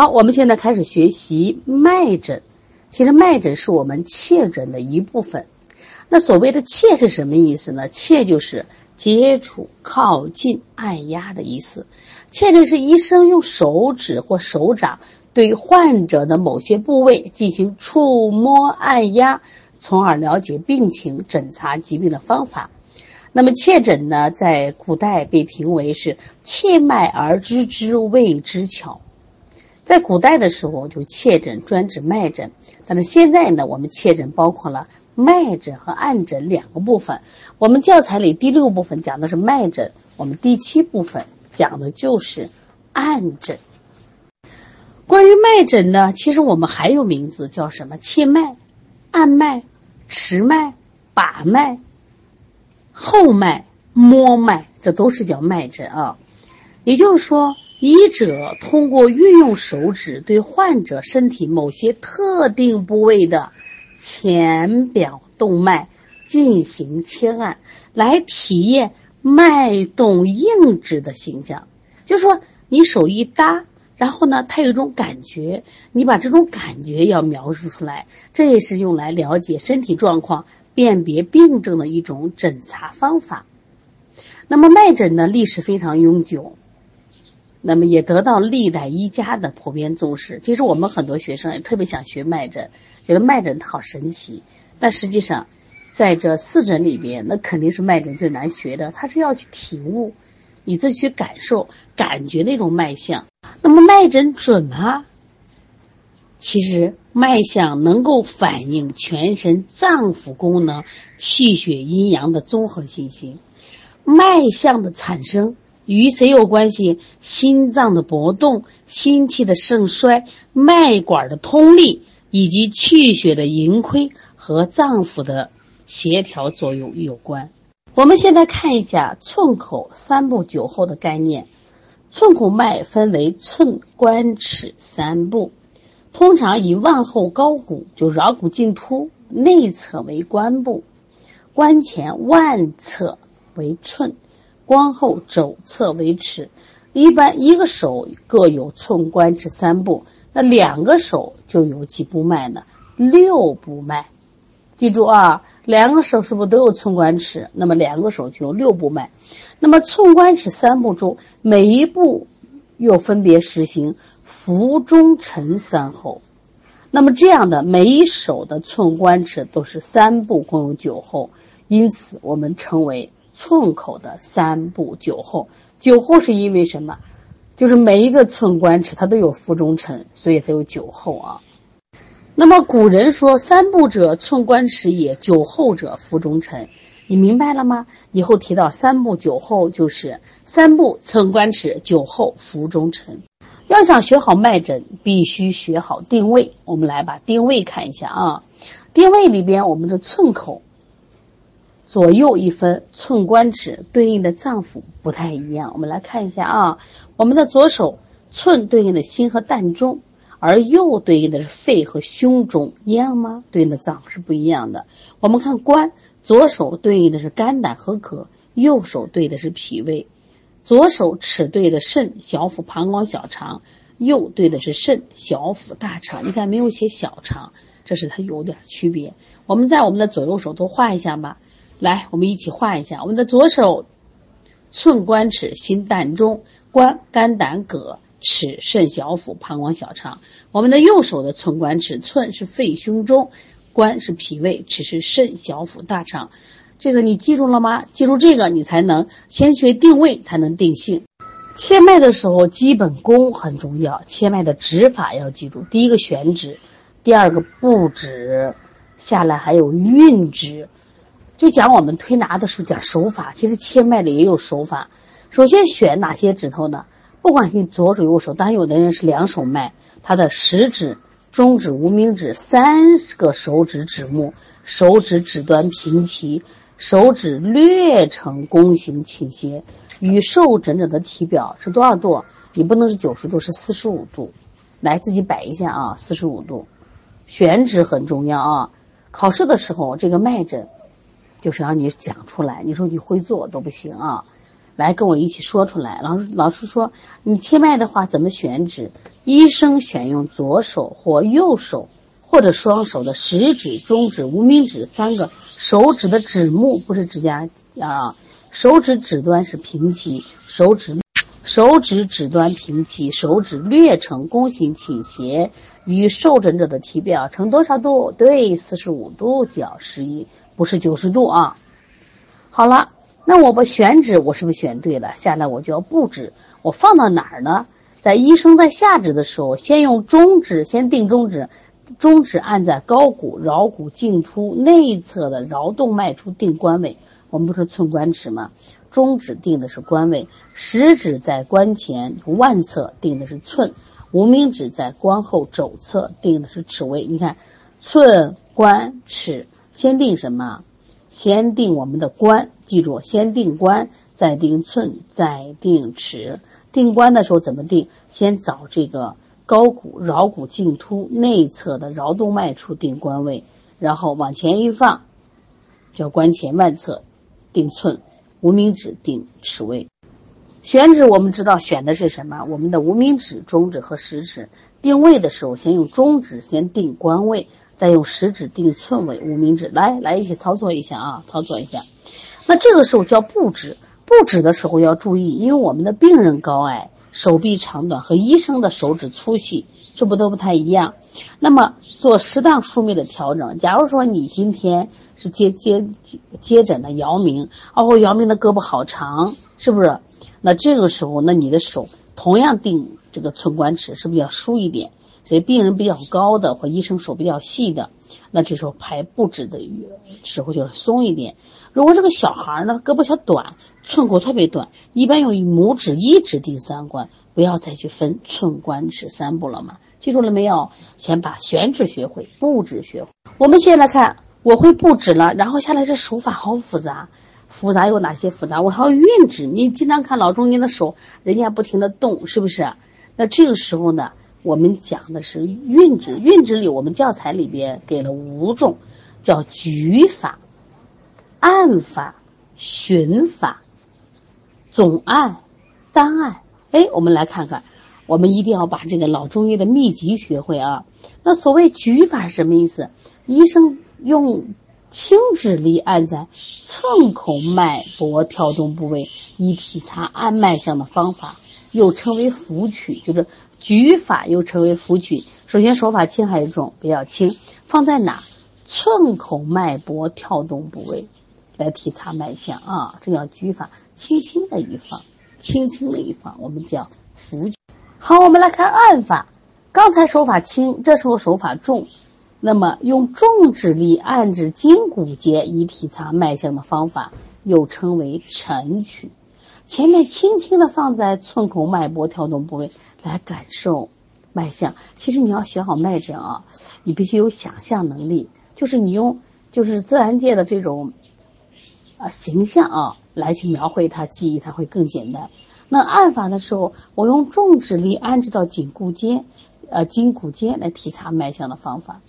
好，我们现在开始学习脉诊。其实脉诊是我们切诊的一部分。那所谓的切是什么意思呢？切就是接触、靠近、按压的意思。切诊是医生用手指或手掌对患者的某些部位进行触摸、按压，从而了解病情、诊查疾病的方法。那么切诊呢，在古代被评为是切脉而知之谓之巧。在古代的时候，就切诊专指脉诊，但是现在呢，我们切诊包括了。脉诊和按诊两个部分，我们教材里第六部分讲的是脉诊，我们第七部分讲的就是按诊。关于脉诊呢，其实我们还有名字叫什么？切脉、按脉、持脉、把脉、后脉、摸脉，这都是叫脉诊啊。也就是说，医者通过运用手指对患者身体某些特定部位的。浅表动脉进行切按，来体验脉动硬直的形象。就说你手一搭，然后呢，它有一种感觉，你把这种感觉要描述出来，这也是用来了解身体状况、辨别病症的一种诊查方法。那么脉诊呢，历史非常悠久。那么也得到历代医家的普遍重视。其实我们很多学生也特别想学脉诊，觉得脉诊好神奇。但实际上，在这四诊里边，那肯定是脉诊最难学的。它是要去体悟，你自己去感受、感觉那种脉象。那么脉诊准吗？其实脉象能够反映全身脏腑功能、气血阴阳的综合信息。脉象的产生。与谁有关系？心脏的搏动、心气的盛衰、脉管的通利，以及气血的盈亏和脏腑的协调作用有关。我们现在看一下寸口三部九候的概念。寸口脉分为寸、关、尺三部，通常以腕后高骨就桡骨茎突内侧为关部，关前腕侧为寸。关后肘侧为尺，一般一个手各有寸关尺三部，那两个手就有几部脉呢？六部脉。记住啊，两个手是不是都有寸关尺？那么两个手就有六部脉。那么寸关尺三部中，每一步又分别实行浮中沉三候。那么这样的每一手的寸关尺都是三部，共有九候，因此我们称为。寸口的三部九候，九候是因为什么？就是每一个寸关尺它都有浮中沉，所以它有九候啊。那么古人说三部者寸关尺也，九候者浮中沉，你明白了吗？以后提到三部九候就是三部寸关尺，九候浮中沉。要想学好脉诊，必须学好定位。我们来把定位看一下啊，定位里边我们的寸口。左右一分寸关尺对应的脏腑不太一样，我们来看一下啊。我们的左手寸对应的心和膻中，而右对应的是肺和胸中，一样吗？对应的脏腑是不一样的。我们看关，左手对应的是肝胆和膈，右手对的是脾胃。左手尺对的肾、小腹、膀胱、小肠，右对的是肾、小腹、大肠。你看没有写小肠，这是它有点区别。我们在我们的左右手都画一下吧。来，我们一起画一下。我们的左手，寸关尺心胆中，关肝胆膈，尺肾小腹膀胱小肠。我们的右手的寸关尺，寸是肺胸中，关是脾胃，尺是肾小腹大肠。这个你记住了吗？记住这个，你才能先学定位，才能定性。切脉的时候，基本功很重要。切脉的指法要记住：第一个选指，第二个布指，下来还有运指。就讲我们推拿的时候讲手法，其实切脉的也有手法。首先选哪些指头呢？不管是左手右手，当然有的人是两手脉，他的食指、中指、无名指三个手指指目，手指指端平齐，手指略呈弓形倾斜，与受诊者的体表是多少度？你不能是九十度，是四十五度。来，自己摆一下啊，四十五度。选址很重要啊，考试的时候这个脉诊。就是让你讲出来，你说你会做都不行啊。来跟我一起说出来。老师老师说，你切脉的话怎么选指？医生选用左手或右手或者双手的食指、中指、无名指三个手指的指目，不是指甲啊，手指指端是平齐，手指。手指指端平齐，手指略呈弓形倾斜，与受诊者的体表呈多少度？对，四十五度角十一，不是九十度啊。好了，那我把选指我是不是选对了？下来我就要布指，我放到哪儿呢？在医生在下指的时候，先用中指先定中指，中指按在高骨桡骨茎突内侧的桡动脉处定关位。我们不是寸关尺吗？中指定的是关位，食指在关前腕侧定的是寸，无名指在关后肘侧定的是尺位。你看，寸、关、尺，先定什么？先定我们的关，记住，先定关，再定寸，再定尺。定关的时候怎么定？先找这个高骨桡骨茎突内侧的桡动脉处定关位，然后往前一放，叫关前腕侧。定寸，无名指定尺位。选指我们知道选的是什么？我们的无名指、中指和食指。定位的时候，先用中指先定官位，再用食指定寸位。无名指来来一起操作一下啊，操作一下。那这个时候叫布指。布指的时候要注意，因为我们的病人高矮、手臂长短和医生的手指粗细。这不都不太一样，那么做适当疏密的调整。假如说你今天是接接接接诊的姚明，哦，姚明的胳膊好长，是不是？那这个时候，那你的手同样定这个寸关尺，是不是要疏一点？所以病人比较高的或医生手比较细的，那这时候排布指的时候就是松一点。如果这个小孩呢，胳膊小短，寸骨特别短，一般用拇指一指定三关，不要再去分寸关尺三步了嘛。记住了没有？先把选指学会，布指学会。我们先来看，我会布指了，然后下来这手法好复杂，复杂有哪些复杂？我还要运指。你经常看老中医的手，人家不停的动，是不是？那这个时候呢，我们讲的是运指。运指里，我们教材里边给了五种，叫举法、按法、循法、总按、单按。哎，我们来看看。我们一定要把这个老中医的秘籍学会啊！那所谓举法是什么意思？医生用轻指力按在寸口脉搏跳动部位，以体察按脉象的方法，又称为扶取，就是举法又称为扶取。首先手法轻还是重？比较轻，放在哪？寸口脉搏跳动部位，来体察脉象啊！这叫举法，轻轻的一放，轻轻的一放，我们叫扶。好，我们来看按法。刚才手法轻，这时候手法重。那么用重指力按指筋骨节以体察脉象的方法，又称为沉取。前面轻轻的放在寸口脉搏跳动部位来感受脉象。其实你要学好脉诊啊，你必须有想象能力，就是你用就是自然界的这种啊形象啊来去描绘它，记忆它会更简单。那按法的时候，我用重指力安置到颈骨间，呃，筋骨间来体察脉象的方法。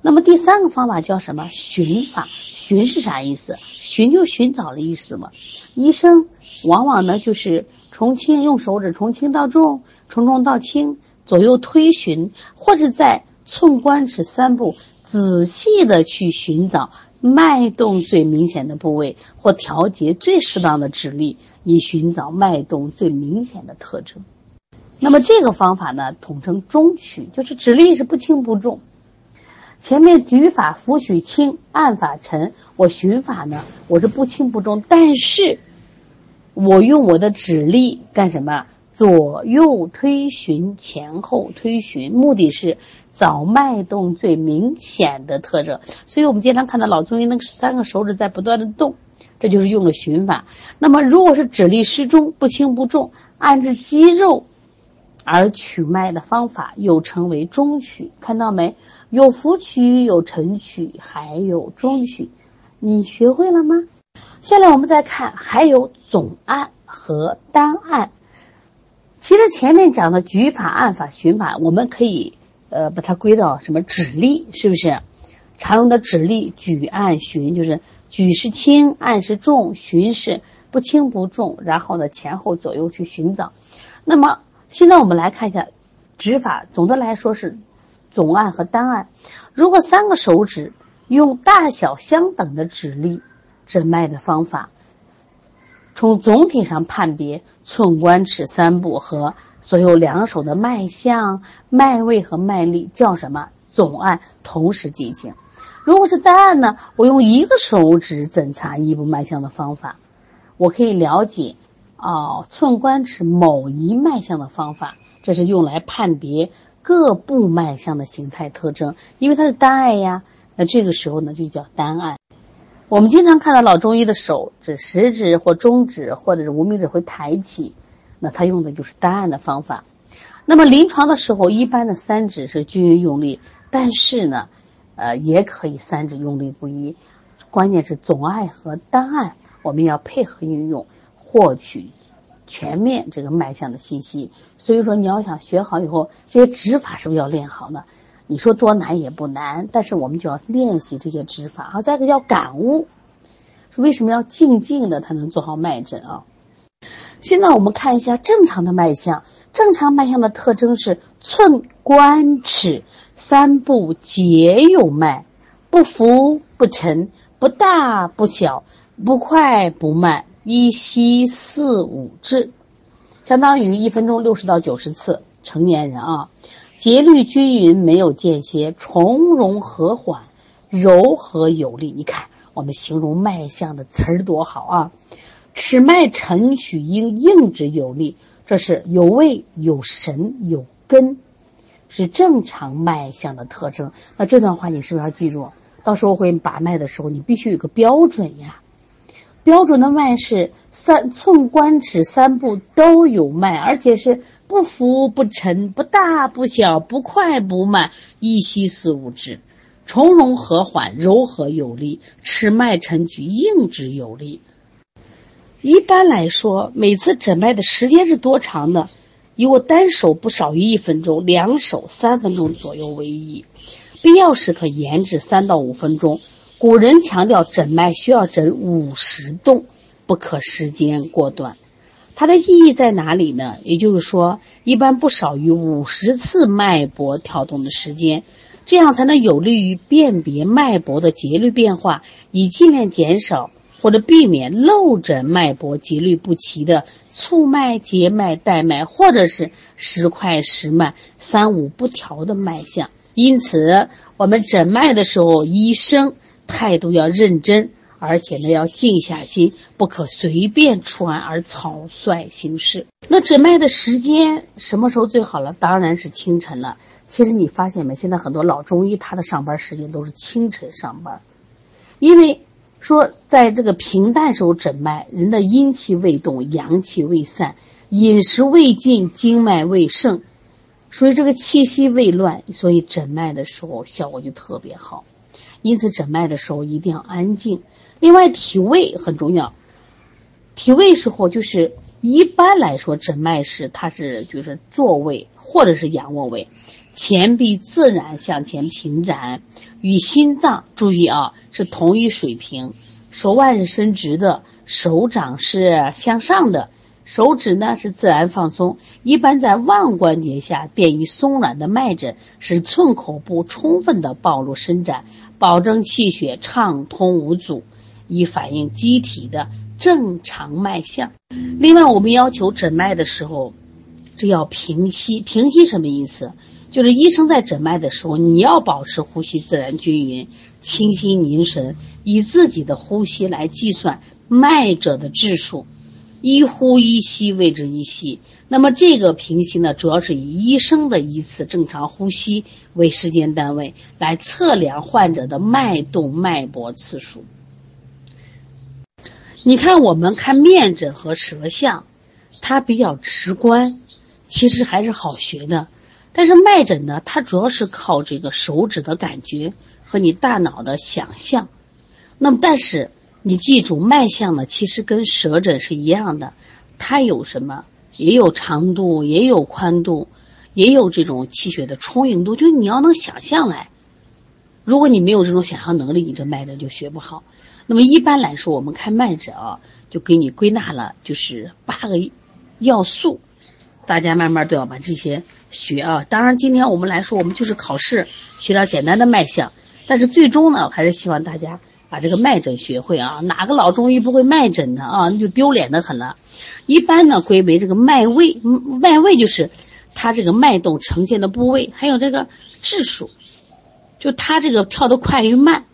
那么第三个方法叫什么？寻法。寻是啥意思？寻就寻找的意思嘛。医生往往呢就是从轻用手指从轻到重，从重到轻，左右推寻，或者在寸关尺三步仔细的去寻找脉动最明显的部位，或调节最适当的指力。以寻找脉动最明显的特征，那么这个方法呢，统称中取，就是指力是不轻不重。前面举法扶取轻，按法沉，我寻法呢，我是不轻不重，但是我用我的指力干什么？左右推寻，前后推寻，目的是找脉动最明显的特征。所以我们经常看到老中医那三个手指在不断的动。这就是用了循法。那么，如果是指力适中、不轻不重，按着肌肉而取脉的方法，又称为中取。看到没？有浮取，有沉取，还有中取。你学会了吗？下来我们再看，还有总按和单按。其实前面讲的举法、按法、循法，我们可以呃把它归到什么指力？是不是？常用的指力，举、按、循，就是。举是轻，按是重，循是不轻不重，然后呢前后左右去寻找。那么现在我们来看一下指法，总的来说是总按和单按。如果三个手指用大小相等的指力诊脉的方法，从总体上判别寸关尺三步和所有两手的脉象、脉位和脉力，叫什么？总按同时进行。如果是单按呢？我用一个手指诊查一部脉象的方法，我可以了解哦寸关尺某一脉象的方法，这是用来判别各部脉象的形态特征，因为它是单按呀。那这个时候呢，就叫单按。我们经常看到老中医的手指、食指或中指或者是无名指会抬起，那他用的就是单按的方法。那么临床的时候，一般的三指是均匀用力，但是呢，呃，也可以三指用力不一。关键是总按和单按，我们要配合运用，获取全面这个脉象的信息。所以说，你要想学好以后，这些指法是不是要练好呢？你说多难也不难，但是我们就要练习这些指法。好，再一个要感悟，为什么要静静的才能做好脉诊啊？现在我们看一下正常的脉象，正常脉象的特征是寸关尺三步皆有脉，不浮不沉，不大不小，不快不慢，一吸四五至，相当于一分钟六十到九十次。成年人啊。节律均匀，没有间歇，从容和缓，柔和有力。你看，我们形容脉象的词儿多好啊！尺脉沉许应硬直有力，这是有位有神有根，是正常脉象的特征。那这段话你是不是要记住？到时候会把脉的时候，你必须有个标准呀。标准的脉是三寸关尺三步都有脉，而且是。不浮不沉，不大不小，不快不慢，一吸四五支，从容和缓，柔和有力，尺脉沉举，硬直有力。一般来说，每次诊脉的时间是多长呢？以我单手不少于一分钟，两手三分钟左右为宜，必要时可延至三到五分钟。古人强调诊脉需要诊五十动，不可时间过短。它的意义在哪里呢？也就是说，一般不少于五十次脉搏跳动的时间，这样才能有利于辨别脉搏的节律变化，以尽量减少或者避免漏诊脉搏节律不齐的促脉、结脉、带脉，或者是时快时慢、三五不调的脉象。因此，我们诊脉的时候，医生态度要认真。而且呢，要静下心，不可随便出案而草率行事。那诊脉的时间什么时候最好了？当然是清晨了。其实你发现没？现在很多老中医他的上班时间都是清晨上班，因为说在这个平淡时候诊脉，人的阴气未动，阳气未散，饮食未进，经脉未盛，所以这个气息未乱，所以诊脉的时候效果就特别好。因此诊脉的时候一定要安静。另外，体位很重要。体位时候，就是一般来说，诊脉时它是就是坐位或者是仰卧位，前臂自然向前平展，与心脏注意啊是同一水平，手腕是伸直的，手掌是向上的，手指呢是自然放松。一般在腕关节下垫于松软的脉诊，使寸口部充分的暴露伸展，保证气血畅通无阻。以反映机体的正常脉象。另外，我们要求诊脉的时候，这要平息。平息什么意思？就是医生在诊脉的时候，你要保持呼吸自然均匀，清心凝神，以自己的呼吸来计算脉者的质数，一呼一吸谓之一吸。那么这个平息呢，主要是以医生的一次正常呼吸为时间单位，来测量患者的脉动脉搏次数。你看，我们看面诊和舌象，它比较直观，其实还是好学的。但是脉诊呢，它主要是靠这个手指的感觉和你大脑的想象。那么，但是你记住，脉象呢，其实跟舌诊是一样的，它有什么？也有长度，也有宽度，也有这种气血的充盈度。就你要能想象来，如果你没有这种想象能力，你这脉诊就学不好。那么一般来说，我们看脉诊啊，就给你归纳了，就是八个要素。大家慢慢都要把这些学啊。当然，今天我们来说，我们就是考试学点简单的脉象，但是最终呢，还是希望大家把这个脉诊学会啊。哪个老中医不会脉诊的啊？那就丢脸的很了。一般呢，归为这个脉位，脉位就是它这个脉动呈现的部位，还有这个质数，就它这个跳得快与慢，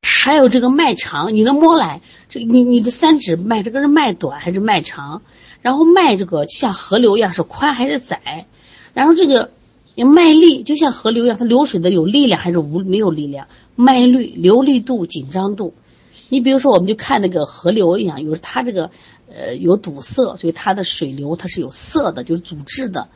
还有这个脉长，你能摸来？这你你的三指脉，这个是脉短还是脉长？然后脉这个像河流一样是宽还是窄？然后这个脉力就像河流一样，它流水的有力量还是无没有力量？脉率、流利度、紧张度。你比如说，我们就看那个河流一样，有它这个呃有堵塞，所以它的水流它是有色的，就是阻滞的。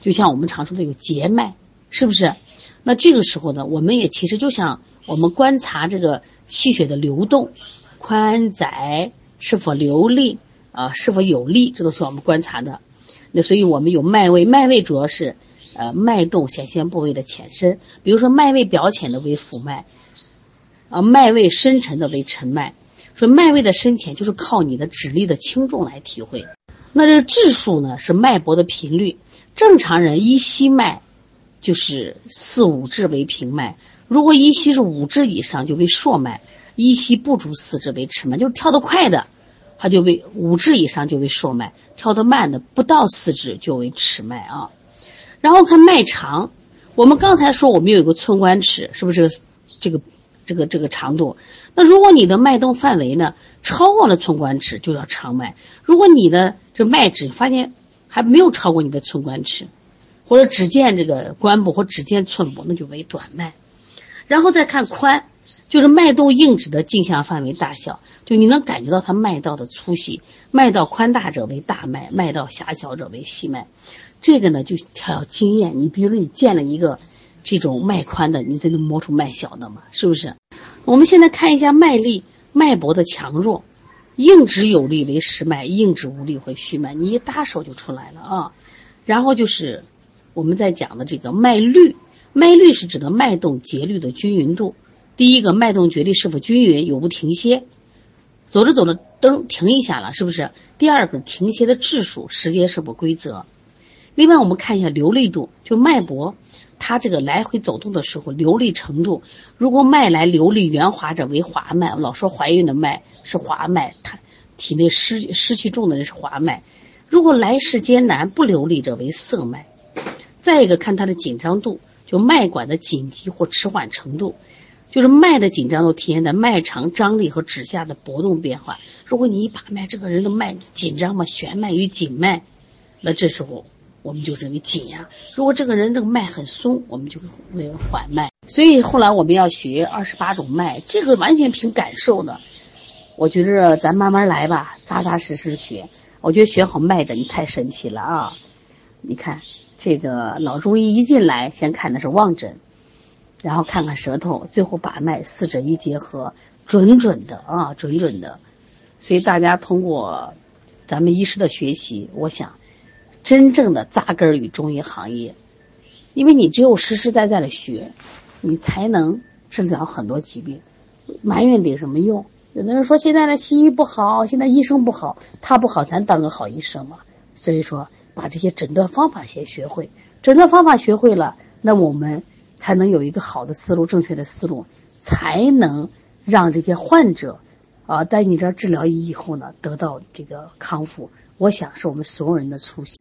就像我们常说的有结脉，是不是？那这个时候呢，我们也其实就像我们观察这个气血的流动，宽窄是否流利。啊，是否有力，这都是我们观察的。那所以我们有脉位，脉位主要是，呃，脉动显现部位的浅深。比如说脉位表浅的为浮脉，啊，脉位深沉的为沉脉。说脉位的深浅就是靠你的指力的轻重来体会。那这个质数呢，是脉搏的频率。正常人一息脉，就是四五质为平脉。如果一息是五质以上，就为硕脉；一息不足四质为迟脉，就是跳得快的。它就为五指以上就为硕脉，跳得慢的不到四指就为迟脉啊。然后看脉长，我们刚才说我们有一个寸关尺，是不是这个这个这个长度？那如果你的脉动范围呢超过了寸关尺，就叫长脉；如果你的这脉指发现还没有超过你的寸关尺，或者只见这个关部或只见寸部，那就为短脉。然后再看宽，就是脉动硬直的径向范围大小。就你能感觉到它脉道的粗细，脉道宽大者为大脉，脉道狭小者为细脉。这个呢，就它要经验。你比如，你见了一个这种脉宽的，你才能摸出脉小的嘛，是不是？我们现在看一下脉力、脉搏的强弱。硬直有力为实脉，硬直无力为虚脉。你一搭手就出来了啊。然后就是我们在讲的这个脉率，脉率是指的脉动节律的均匀度。第一个，脉动节律是否均匀，有无停歇。走着走着，灯停一下了，是不是？第二个停歇的质数时间是否规则？另外，我们看一下流利度，就脉搏，它这个来回走动的时候流利程度。如果脉来流利圆滑者为滑脉，老说怀孕的脉是滑脉，它体内湿湿气重的人是滑脉。如果来势艰难不流利者为涩脉。再一个看它的紧张度，就脉管的紧急或迟缓程度。就是脉的紧张都体现在脉长、张力和指下的波动变化。如果你一把脉，这个人的脉紧张嘛，弦脉与紧脉，那这时候我们就认为紧呀。如果这个人这个脉很松，我们就认为缓脉。所以后来我们要学二十八种脉，这个完全凭感受的。我觉着咱慢慢来吧，扎扎实实学。我觉得学好脉的你太神奇了啊！你看这个老中医一进来，先看的是望诊。然后看看舌头，最后把脉，四者一结合，准准的啊，准准的。所以大家通过咱们医师的学习，我想真正的扎根于中医行业，因为你只有实实在在的学，你才能治疗很多疾病。埋怨顶什么用？有的人说现在的西医不好，现在医生不好，他不好，咱当个好医生嘛。所以说，把这些诊断方法先学会，诊断方法学会了，那我们。才能有一个好的思路，正确的思路，才能让这些患者，啊，在你这儿治疗以后呢，得到这个康复。我想是我们所有人的初心。